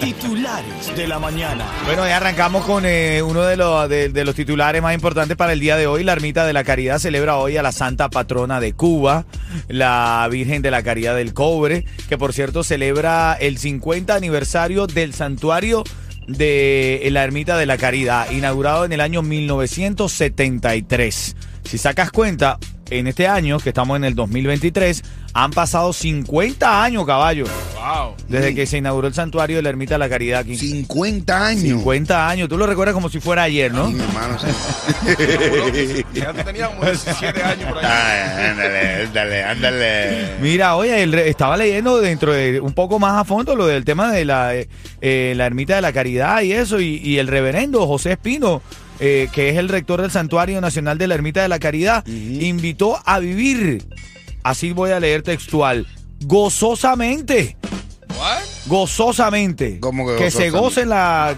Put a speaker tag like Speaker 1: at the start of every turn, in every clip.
Speaker 1: Titulares de la mañana.
Speaker 2: Bueno, ya arrancamos con eh, uno de los, de, de los titulares más importantes para el día de hoy. La Ermita de la Caridad celebra hoy a la Santa Patrona de Cuba, la Virgen de la Caridad del Cobre, que por cierto celebra el 50 aniversario del santuario de la Ermita de la Caridad, inaugurado en el año 1973. Si sacas cuenta, en este año, que estamos en el 2023, han pasado 50 años, caballo.
Speaker 3: Wow.
Speaker 2: Desde que se inauguró el santuario de la Ermita de la Caridad aquí.
Speaker 4: 50 años.
Speaker 2: 50 años. Tú lo recuerdas como si fuera ayer, ¿no?
Speaker 4: Sí, mi hermano, sí.
Speaker 3: Ya te tenía como 17 años por ahí.
Speaker 4: Ay, ándale, ándale, ándale.
Speaker 2: Mira, oye, el estaba leyendo dentro de un poco más a fondo lo del tema de la, eh, la Ermita de la Caridad y eso, y, y el reverendo José Espino, eh, que es el rector del Santuario Nacional de la Ermita de la Caridad, invitó a vivir, así voy a leer textual, gozosamente? Gozosamente.
Speaker 4: ¿Cómo que
Speaker 2: se
Speaker 4: gozosamente?
Speaker 2: goce la,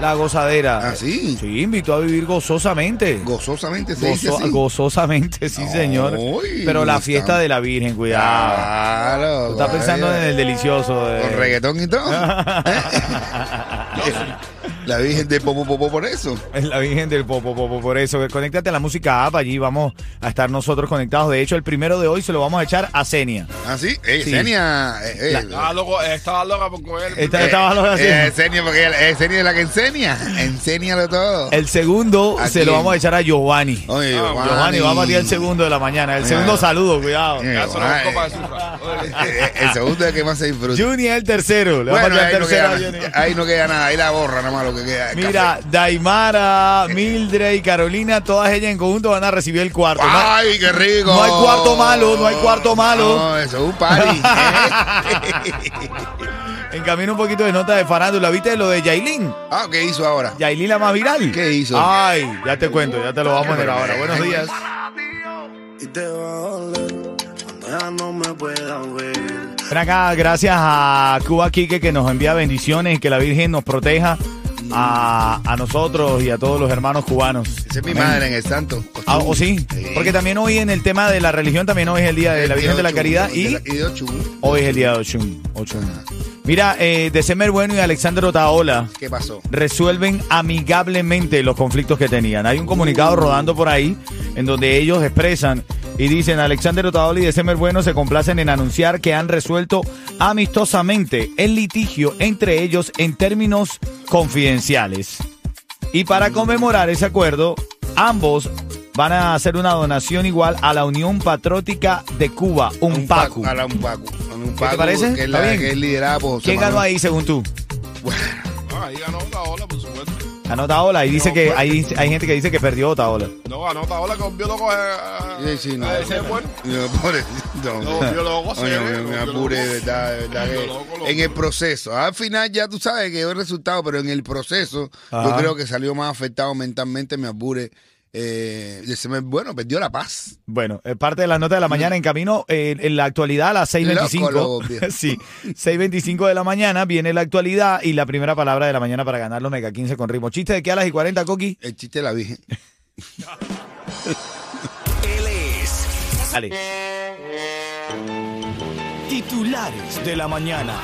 Speaker 2: la gozadera.
Speaker 4: ¿Ah, sí?
Speaker 2: Sí, invitó a vivir gozosamente.
Speaker 4: Gozosamente se dice
Speaker 2: Gozo-
Speaker 4: así.
Speaker 2: gozosamente, sí, señor.
Speaker 4: Uy,
Speaker 2: Pero la
Speaker 4: está-
Speaker 2: fiesta de la Virgen, cuidado.
Speaker 4: Claro.
Speaker 2: Tú estás pensando en el delicioso. de-
Speaker 4: Con reggaetón y todo. ¿Eh? La Virgen de Popo Popo por eso.
Speaker 2: Es la Virgen del Popo, Popo, por eso. Conéctate a la música app, allí vamos a estar nosotros conectados. De hecho, el primero de hoy se lo vamos a echar a Senia.
Speaker 4: ¿Ah, sí? Eh,
Speaker 2: Sí.
Speaker 4: Senia. eh, eh,
Speaker 3: Estaba loco, estaba loca por coger.
Speaker 2: Esta- estaba loca así.
Speaker 4: eh, Senia, porque ella- eh, Senia es la que enseña. Enséñalo todo.
Speaker 2: El segundo
Speaker 4: ¿A
Speaker 2: se lo
Speaker 4: quién?
Speaker 2: vamos a echar a Giovanni.
Speaker 4: Oye,
Speaker 3: Ah,
Speaker 2: Giovanni, vamos a tirar el segundo de la mañana. El
Speaker 4: Mira.
Speaker 2: segundo saludo, cuidado.
Speaker 4: Eh,
Speaker 3: Ya se lo
Speaker 4: ay.
Speaker 3: busco para que sufra.
Speaker 4: Eh, El segundo es el que más se disfruta.
Speaker 2: Juni es el tercero. Le vamos
Speaker 4: Bueno,
Speaker 2: a
Speaker 4: ahí no,
Speaker 2: el tercero a
Speaker 4: queda,
Speaker 2: Juni.
Speaker 4: ahí no queda nada, ahí la borra nada más lo que queda.
Speaker 2: Mira, Daimara, Mildred y Carolina, todas ellas en conjunto van a recibir el cuarto. No-
Speaker 4: ¡Ay, qué rico!
Speaker 2: No hay cuarto malo, no hay cuarto malo.
Speaker 4: No, eso es un party. ¿eh?
Speaker 2: En camino un poquito de nota de farándula. ¿Viste lo de Yailin?
Speaker 4: ah, ¿qué hizo ahora?
Speaker 2: Yailin la más viral.
Speaker 4: ¿Qué hizo?
Speaker 2: Ay, ya te cuento, ya te lo vamos a poner ahora. Buenos días.
Speaker 5: y te va a doler cuando ya no me pueda ver.
Speaker 2: Ven acá, gracias a Cuba Quique que nos envía bendiciones y que la Virgen nos proteja a, a nosotros y a todos los hermanos cubanos.
Speaker 4: Esa es mi madre en el santo.
Speaker 2: Ah, ¿O sí? Porque también hoy en el tema de la religión, también hoy es el Día de la Virgen de la Caridad y
Speaker 4: Y de
Speaker 2: hoy es el Día de Ochun. Ochun. Mira, eh, December Bueno y Alexander Otaola
Speaker 4: ¿Qué pasó?
Speaker 2: resuelven amigablemente los conflictos que tenían. Hay un comunicado rodando por ahí en donde ellos expresan y dicen Alexander Otaola y December Bueno se complacen en anunciar que han resuelto amistosamente el litigio entre ellos en términos confidenciales. Y para conmemorar ese acuerdo, ambos van a hacer una donación igual a la Unión Patriótica de Cuba, un PACU.
Speaker 4: A la un Pacu.
Speaker 2: ¿Qué te parece?
Speaker 4: Que es,
Speaker 2: ¿Está
Speaker 4: la,
Speaker 2: bien?
Speaker 4: que es liderada por José
Speaker 2: ¿Quién ganó ahí según tú?
Speaker 3: Ah, ahí ganó.
Speaker 2: Ganó Otaola y dice
Speaker 3: No,
Speaker 2: que
Speaker 3: pues.
Speaker 2: hay, hay gente que dice que perdió Otaola.
Speaker 3: No, ganó Otaola que volvió loco a.
Speaker 4: Sí, sí, no.
Speaker 3: a ese bueno.
Speaker 4: No, pobre, no. Oye,
Speaker 3: se ve,
Speaker 4: me, apure, de verdad, de verdad que
Speaker 3: loco, loco.
Speaker 4: en el proceso. Al final ya tú sabes que dio el resultado, pero en el proceso yo creo que salió más afectado mentalmente, me apure. Eh, y se me- bueno, perdió la paz.
Speaker 2: Bueno, es parte de la nota de la mañana en camino. eh, en la actualidad, a las
Speaker 4: Loco,
Speaker 2: 6.25.
Speaker 4: loco, viejo.
Speaker 2: sí, 6.25 de la mañana viene la actualidad y la primera palabra de la mañana para ganar los Mega 15 con ritmo. ¿Chiste de qué a las y 40, Coqui?
Speaker 4: El chiste de la Virgen.
Speaker 1: Él es
Speaker 2: Dale.
Speaker 1: Titulares de la mañana.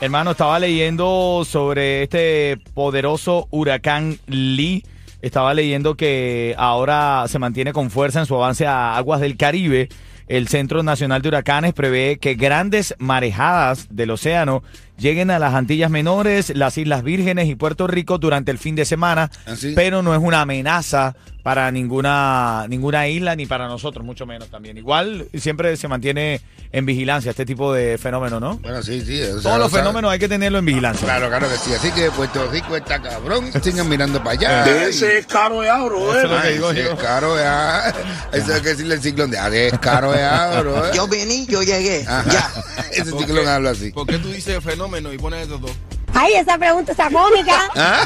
Speaker 2: Hermano, estaba leyendo sobre este poderoso huracán Lee. Estaba leyendo que ahora se mantiene con fuerza en su avance a aguas del Caribe. El Centro Nacional de Huracanes prevé que grandes marejadas del océano lleguen a las Antillas Menores, las Islas Vírgenes y Puerto Rico durante el fin de semana,
Speaker 4: ¿Así?
Speaker 2: pero no es una amenaza para ninguna ninguna isla ni para nosotros, mucho menos también. Igual siempre se mantiene en vigilancia este tipo de fenómeno, ¿no?
Speaker 4: Bueno, sí, sí. o sea,
Speaker 2: Todos
Speaker 4: lo
Speaker 2: los
Speaker 4: sabe.
Speaker 2: fenómenos hay que tenerlo en vigilancia.
Speaker 4: Claro, claro que sí. Así que Puerto Rico está cabrón. Sigan mirando para allá.
Speaker 5: Ese es caro ya, bro.
Speaker 2: Eso es lo que digo yo.
Speaker 4: es caro ya. Eso hay que decirle el ciclón de, ah, es caro bro.
Speaker 6: Yo vení, yo llegué.
Speaker 4: Ajá.
Speaker 6: Ya.
Speaker 4: Ese ciclón habla así.
Speaker 3: ¿Por qué tú dices fenómeno y pones estos dos?
Speaker 7: Ay, esa pregunta está cómica.
Speaker 4: ¿Ah?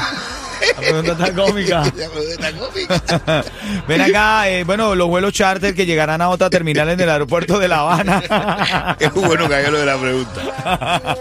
Speaker 2: La pregunta está cómica.
Speaker 4: La pregunta está cómica.
Speaker 2: Ven acá, eh, bueno, los vuelos charter que llegarán a otra terminal en el aeropuerto de La Habana.
Speaker 4: Es bueno que haga lo de la pregunta.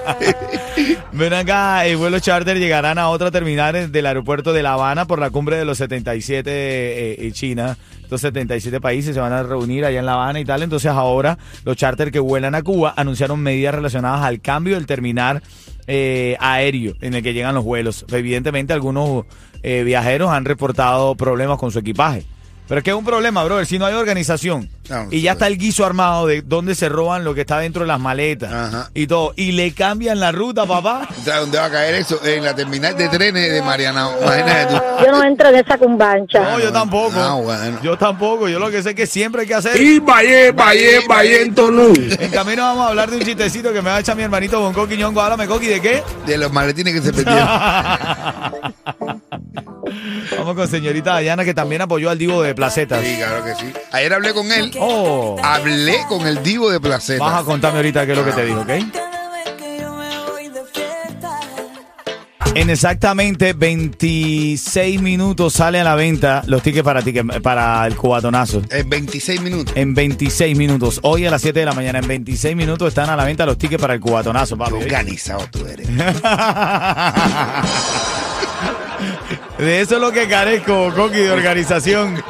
Speaker 2: Ven acá, el vuelo charter llegarán a otra terminal del aeropuerto de La Habana por la cumbre de los 77 eh, en China. Estos 77 países se van a reunir allá en La Habana y tal. Entonces ahora los charter que vuelan a Cuba anunciaron medidas relacionadas al cambio del terminal eh, aéreo en el que llegan los vuelos. Evidentemente algunos eh, viajeros han reportado problemas con su equipaje. Pero es que es un problema, brother, si no hay organización
Speaker 4: No,
Speaker 2: y ya está el guiso armado de dónde se roban lo que está dentro de las maletas
Speaker 4: Ajá.
Speaker 2: y todo, y le cambian la ruta, papá.
Speaker 4: ¿Sabes dónde va a caer eso? En la terminal de trenes de Mariana. Imagínate tú.
Speaker 6: Yo no entro en esa cumbancha.
Speaker 2: No, yo tampoco.
Speaker 4: Ah, bueno.
Speaker 2: Yo tampoco. Yo lo que sé es que siempre hay que hacer.
Speaker 7: Y Valle, Valle, Valle en Tonú.
Speaker 2: En camino vamos a hablar de un chistecito que me va a echar mi hermanito Bonco Quiñongo. Háblame, Coqui, ¿de qué?
Speaker 4: De los maletines que se perdieron.
Speaker 2: Con señorita Dayana, que también apoyó al Divo de Placetas.
Speaker 4: Sí, claro que sí. Ayer hablé con él.
Speaker 2: Oh,
Speaker 4: Hablé con el divo de Placeta.
Speaker 2: vas a contarme ahorita qué es lo que te dijo, ¿ok? En exactamente 26 minutos sale a la venta los tickets para, ticket- para el cubatonazo.
Speaker 4: En 26 minutos.
Speaker 2: En 26 minutos. Hoy a las 7 de la mañana, en 26 minutos están a la venta los tickets para el cubatonazo, papi.
Speaker 4: Organizado tú eres.
Speaker 2: De eso es lo que carezco, Coqui, de organización.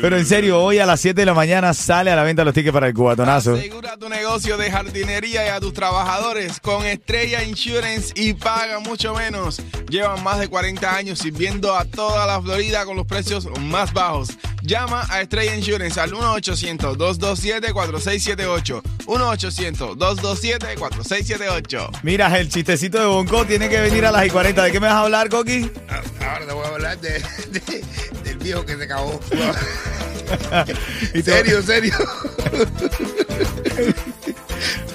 Speaker 2: Pero en serio, hoy a las 7 de la mañana sale a la venta los tickets para el cubatonazo.
Speaker 3: Asegura tu negocio de jardinería y a tus trabajadores con Estrella Insurance y paga mucho menos. Llevan más de 40 años sirviendo a toda la Florida con los precios más bajos. Llama a Estrella Insurance al 1-800-227-4678. 1-800-227-4678.
Speaker 2: Mira, el chistecito de Bonco tiene que venir a las y 40. ¿De qué me vas a hablar, Coqui?
Speaker 4: Ahora te voy a hablar de, de- del viejo que se cagó. Serio, serio.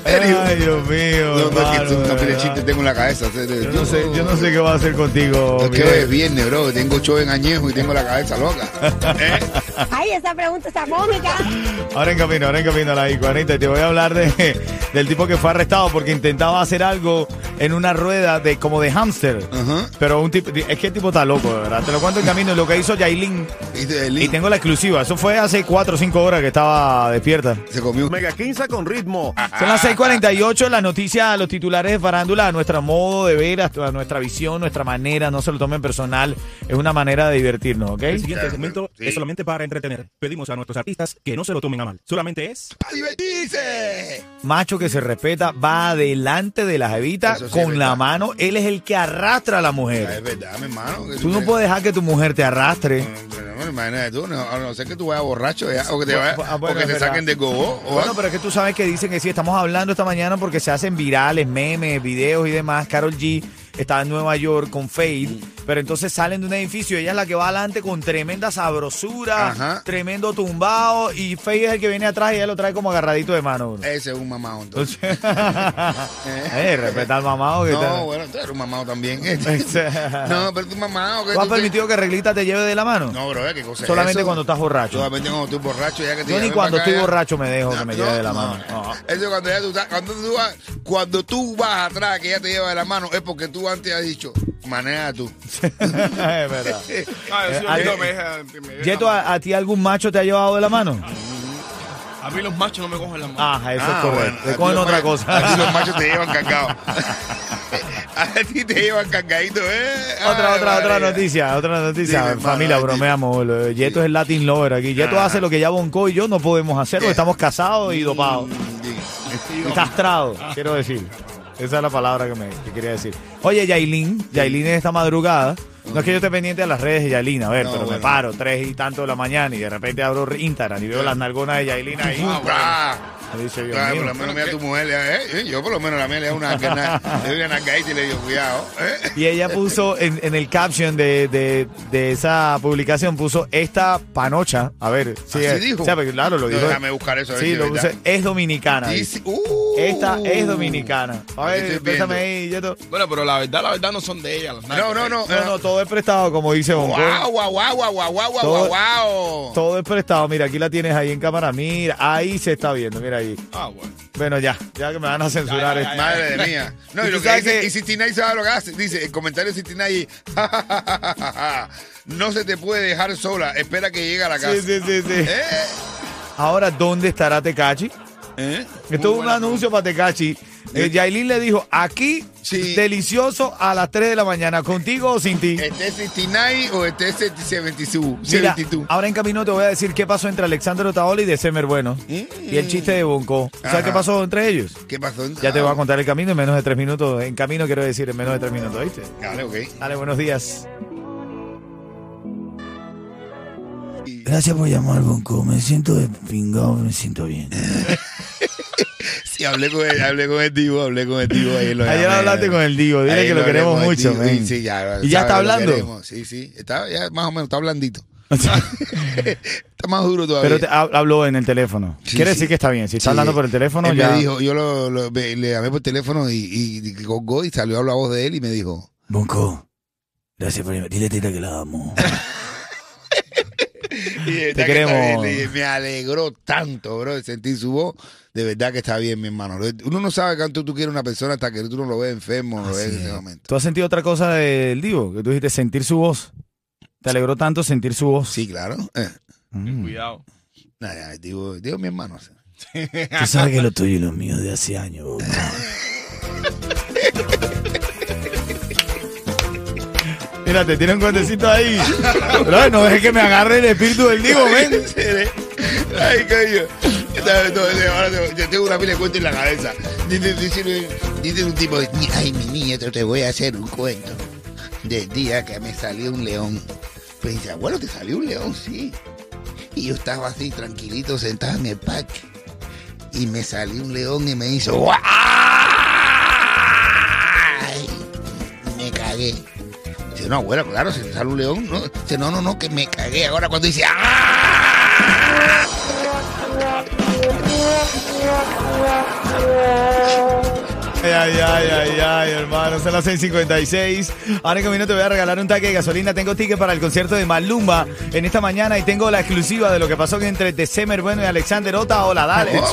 Speaker 4: serio.
Speaker 2: Ay, Dios mío.
Speaker 4: No, no, es que
Speaker 2: de
Speaker 4: chiste, tengo en la cabeza.
Speaker 2: Yo no sé, yo no sé qué va a hacer contigo.
Speaker 4: Es que
Speaker 2: bebé.
Speaker 4: es viernes, bro. Tengo show en añejo y tengo la cabeza loca. ¿Eh?
Speaker 6: Ay, esa pregunta está cómica.
Speaker 2: Ahora en camino, ahora en camino a la I-40 y te voy a hablar de, del tipo que fue arrestado porque intentaba hacer algo en una rueda de como de hámster.
Speaker 4: Ajá.
Speaker 2: Pero un tipo, es que el tipo está loco, de verdad. Te lo cuento en camino. Lo que hizo Yailin,
Speaker 4: Y
Speaker 2: tengo la exclusiva. Eso fue hace 4 o 5 horas que estaba despierta.
Speaker 4: se comió un
Speaker 7: Mega 15 con ritmo.
Speaker 2: Son las 6:48, las noticias, los titulares de farándula, a nuestro modo de ver, a nuestra visión, nuestra manera, no se lo tomen personal, es una manera de divertirnos, ¿ok?
Speaker 8: El siguiente segmento
Speaker 4: sí.
Speaker 8: es solamente para entretener. Pedimos a nuestros artistas que no se lo tomen a mal. Solamente es
Speaker 4: ¡A divertirse!
Speaker 2: Macho que se respeta va adelante de la jevita
Speaker 4: sí
Speaker 2: con la mano, él es el que arrastra a la
Speaker 4: Ah, Es
Speaker 2: mujer.
Speaker 4: verdad, mi hermano.
Speaker 2: Tú no puedes dejar que tu mujer te arrastre.
Speaker 4: Bueno, bueno, imagínate tú, no, a no ser que tú vayas borracho ya, o que te, vayas,
Speaker 2: Ah, bueno,
Speaker 4: o que
Speaker 2: es
Speaker 4: te
Speaker 2: verdad.
Speaker 4: saquen de gobo. o
Speaker 2: Bueno, pero es que tú sabes que dicen que sí, estamos hablando esta mañana porque se hacen virales, memes, videos y demás. Carol G está en Nueva York con Fade, pero entonces salen de un edificio, ella es la que va adelante con tremenda sabrosura,
Speaker 4: Ajá.
Speaker 2: tremendo tumbado, y Fade es el que viene atrás y ella lo trae como agarradito de mano. bro.
Speaker 4: Ese es un mamado, entonces.
Speaker 2: Entonces, eh, respeta al mamado que
Speaker 4: No, bueno, tú eres un mamado también. No, pero tú mamado. Que
Speaker 2: ¿Tú has
Speaker 4: tú te-
Speaker 2: permitido que Reglita te lleve de la mano?
Speaker 4: No, bro, ¿qué cosa es
Speaker 2: Solamente
Speaker 4: eso?
Speaker 2: cuando estás borracho.
Speaker 4: Solamente cuando estoy borracho ya que te
Speaker 2: Yo ni cuando
Speaker 4: para acá,
Speaker 2: estoy
Speaker 4: ya.
Speaker 2: borracho me dejo que me lleve de la
Speaker 4: no.
Speaker 2: mano. No.
Speaker 4: Eso cuando ya tú estás, cuando tú vas, cuando tú vas atrás que ella te lleva de la mano es porque tú antes has dicho, maneja tú.
Speaker 2: es verdad.
Speaker 3: Ah, sí,
Speaker 2: Yeto. ¿a, a ti algún macho te ha llevado de la mano?
Speaker 3: A mí los machos no me cogen la mano.
Speaker 2: Ah, eso
Speaker 4: Ah,
Speaker 2: es correcto.
Speaker 4: bueno,
Speaker 2: Te
Speaker 4: a ti
Speaker 2: cogen
Speaker 4: los
Speaker 2: otra
Speaker 4: machos-
Speaker 2: cosa.
Speaker 4: A ti los machos te llevan cargados. a ti te llevan cargadito, ¿eh?
Speaker 2: Otra,
Speaker 4: Ay,
Speaker 2: otra, otra noticia, otra noticia.
Speaker 4: Dime,
Speaker 2: Familia, bromeamos. Yeto es el Latin Lover aquí. Yeto
Speaker 4: Ajá.
Speaker 2: hace lo que ya Bonco y yo no podemos hacer porque estamos casados y dopados.
Speaker 4: Mm,
Speaker 2: Y castrados, quiero decir. Esa es la palabra que, me, que quería decir. Oye, Yailin, Yailin es esta madrugada. No es que yo esté pendiente de las redes de Yailin, a ver,
Speaker 4: No,
Speaker 2: pero me
Speaker 4: bueno.
Speaker 2: paro tres y tanto de la mañana y de repente abro Instagram y veo las nalgonas de Yailin ahí.
Speaker 4: Ah,
Speaker 2: Me dice, Dios
Speaker 4: Claro,
Speaker 2: mío.
Speaker 4: por lo menos mira a tu mujer, eh, yo por lo menos la mía le da una nalgadita y le digo, cuidado. eh.
Speaker 2: Y ella puso en, en el caption de, de- de esa publicación, puso esta panocha. A ver, sí,
Speaker 4: ¿Así
Speaker 2: eh,
Speaker 4: dijo?
Speaker 2: o sea, porque claro, lo
Speaker 4: No,
Speaker 2: dijo.
Speaker 4: déjame buscar eso, a ver
Speaker 2: Sí, lo puse, es dominicana.
Speaker 4: Dice- uh,
Speaker 2: Esta es dominicana. A ver, ahí, Yeto.
Speaker 3: Bueno, pero la verdad, la verdad no son de ella. las
Speaker 4: No, no,
Speaker 3: ¿eh?
Speaker 4: no.
Speaker 2: No, no, todo es prestado, como dice Bonco.
Speaker 4: Guau, guau, guau, guau, guau, guau, guau,
Speaker 2: Todo-
Speaker 4: guau.
Speaker 2: Todo es prestado. Mira, aquí la tienes ahí en cámara. Mira, ahí se está viendo. Mira, ahí.
Speaker 3: Ah, bueno.
Speaker 2: Bueno, ya, ya que me van a censurar.
Speaker 3: Ya.
Speaker 4: Madre mía. No,
Speaker 2: Y
Speaker 4: y lo que dice,
Speaker 2: que-
Speaker 4: y 69 sabe lo que hace. Dice, el comentario de 69 no se te puede dejar sola. Espera que llegue a la casa.
Speaker 2: Sí, sí, sí, sí.
Speaker 4: ¿Eh?
Speaker 2: Ahora, ¿dónde estará Tecachi?
Speaker 4: ¿Eh?
Speaker 2: Esto es un anuncio para Tecachi. Eh, Yailin le dijo, aquí,
Speaker 4: Sí.
Speaker 2: delicioso a las 3 de la mañana, contigo o sin ti.
Speaker 4: ¿Este 69 o este 72?
Speaker 2: Mira,
Speaker 4: 72.
Speaker 2: ahora en camino te voy a decir qué pasó entre Alexander Otaola y December Bueno. Y el chiste de Bonco. ¿Sabes qué pasó entre ellos?
Speaker 4: ¿Qué pasó?
Speaker 2: Ya te voy a contar el camino en menos de tres minutos. En camino quiero decir en menos de tres minutos, ¿viste?
Speaker 4: Dale, ok.
Speaker 2: Dale, buenos días. Gracias por llamar, Bonco. Me siento despingado, me siento bien.
Speaker 4: Sí, hablé con el, hablé con el Divo, hablé con el Divo ahí. Lo
Speaker 2: Ayer
Speaker 4: llamé.
Speaker 2: hablaste con el Divo, dile
Speaker 4: Ahí
Speaker 2: que lo queremos mucho,
Speaker 4: Divo,
Speaker 2: men.
Speaker 4: Sí, ya.
Speaker 2: ¿Y ya está hablando?
Speaker 4: Sí, sí. Está ya más o menos, está blandito. está más duro todavía.
Speaker 2: Pero te, ha- habló en el teléfono.
Speaker 4: Sí,
Speaker 2: Quiere
Speaker 4: sí.
Speaker 2: decir que está bien. Si está
Speaker 4: Sí.
Speaker 2: hablando por el teléfono,
Speaker 4: Él
Speaker 2: ya.
Speaker 4: me dijo, yo lo, lo- me- le llamé por teléfono y, y, y colgó y salió la voz de él y me dijo,
Speaker 2: Bonco, gracias por Dile a Tita que la amo.
Speaker 4: y de verdad que
Speaker 2: queremos.
Speaker 4: me alegró tanto, bro, de sentir su voz. De verdad que está bien, mi hermano. Uno no sabe cuánto tú quieres una persona hasta que tú no lo ves enfermo, lo ves en ese momento.
Speaker 2: ¿Tú has sentido otra cosa del Divo? Que tú dijiste sentir su voz. ¿Te alegró tanto sentir su voz?
Speaker 4: Sí, claro. Eh.
Speaker 2: Mm.
Speaker 3: Cuidado.
Speaker 4: Nah, ya, digo, digo mi hermano.
Speaker 2: Tú sabes que lo tuyo y lo mío de hace años. Mira, te tiene un cuentecito ahí. No dejes que me agarre el espíritu del Divo, ven.
Speaker 4: Ay, coño. Yo tengo- una pila de cuentos en la cabeza. Dice, un tipo, ay, mi nieto, te voy a hacer un cuento del día que me salió un león. Pues dice, abuelo, ¿te salió un león? Sí. Y yo estaba así, tranquilito, sentado en el parque. Y me salió un león y me hizo, ¡guay! Dice, no, abuelo, claro, si sale un león. No, dice, no, no, no, que me cagué. Ahora cuando dice, ¡ah!
Speaker 2: Ay, ay, ay, ay, ay, hermano, son las 6.56. Ahora en camino te voy a regalar un taque de gasolina. Tengo ticket para el concierto de Malumba en esta mañana y tengo la exclusiva de lo que pasó entre December Bueno y Alexander Ota. Hola, dale.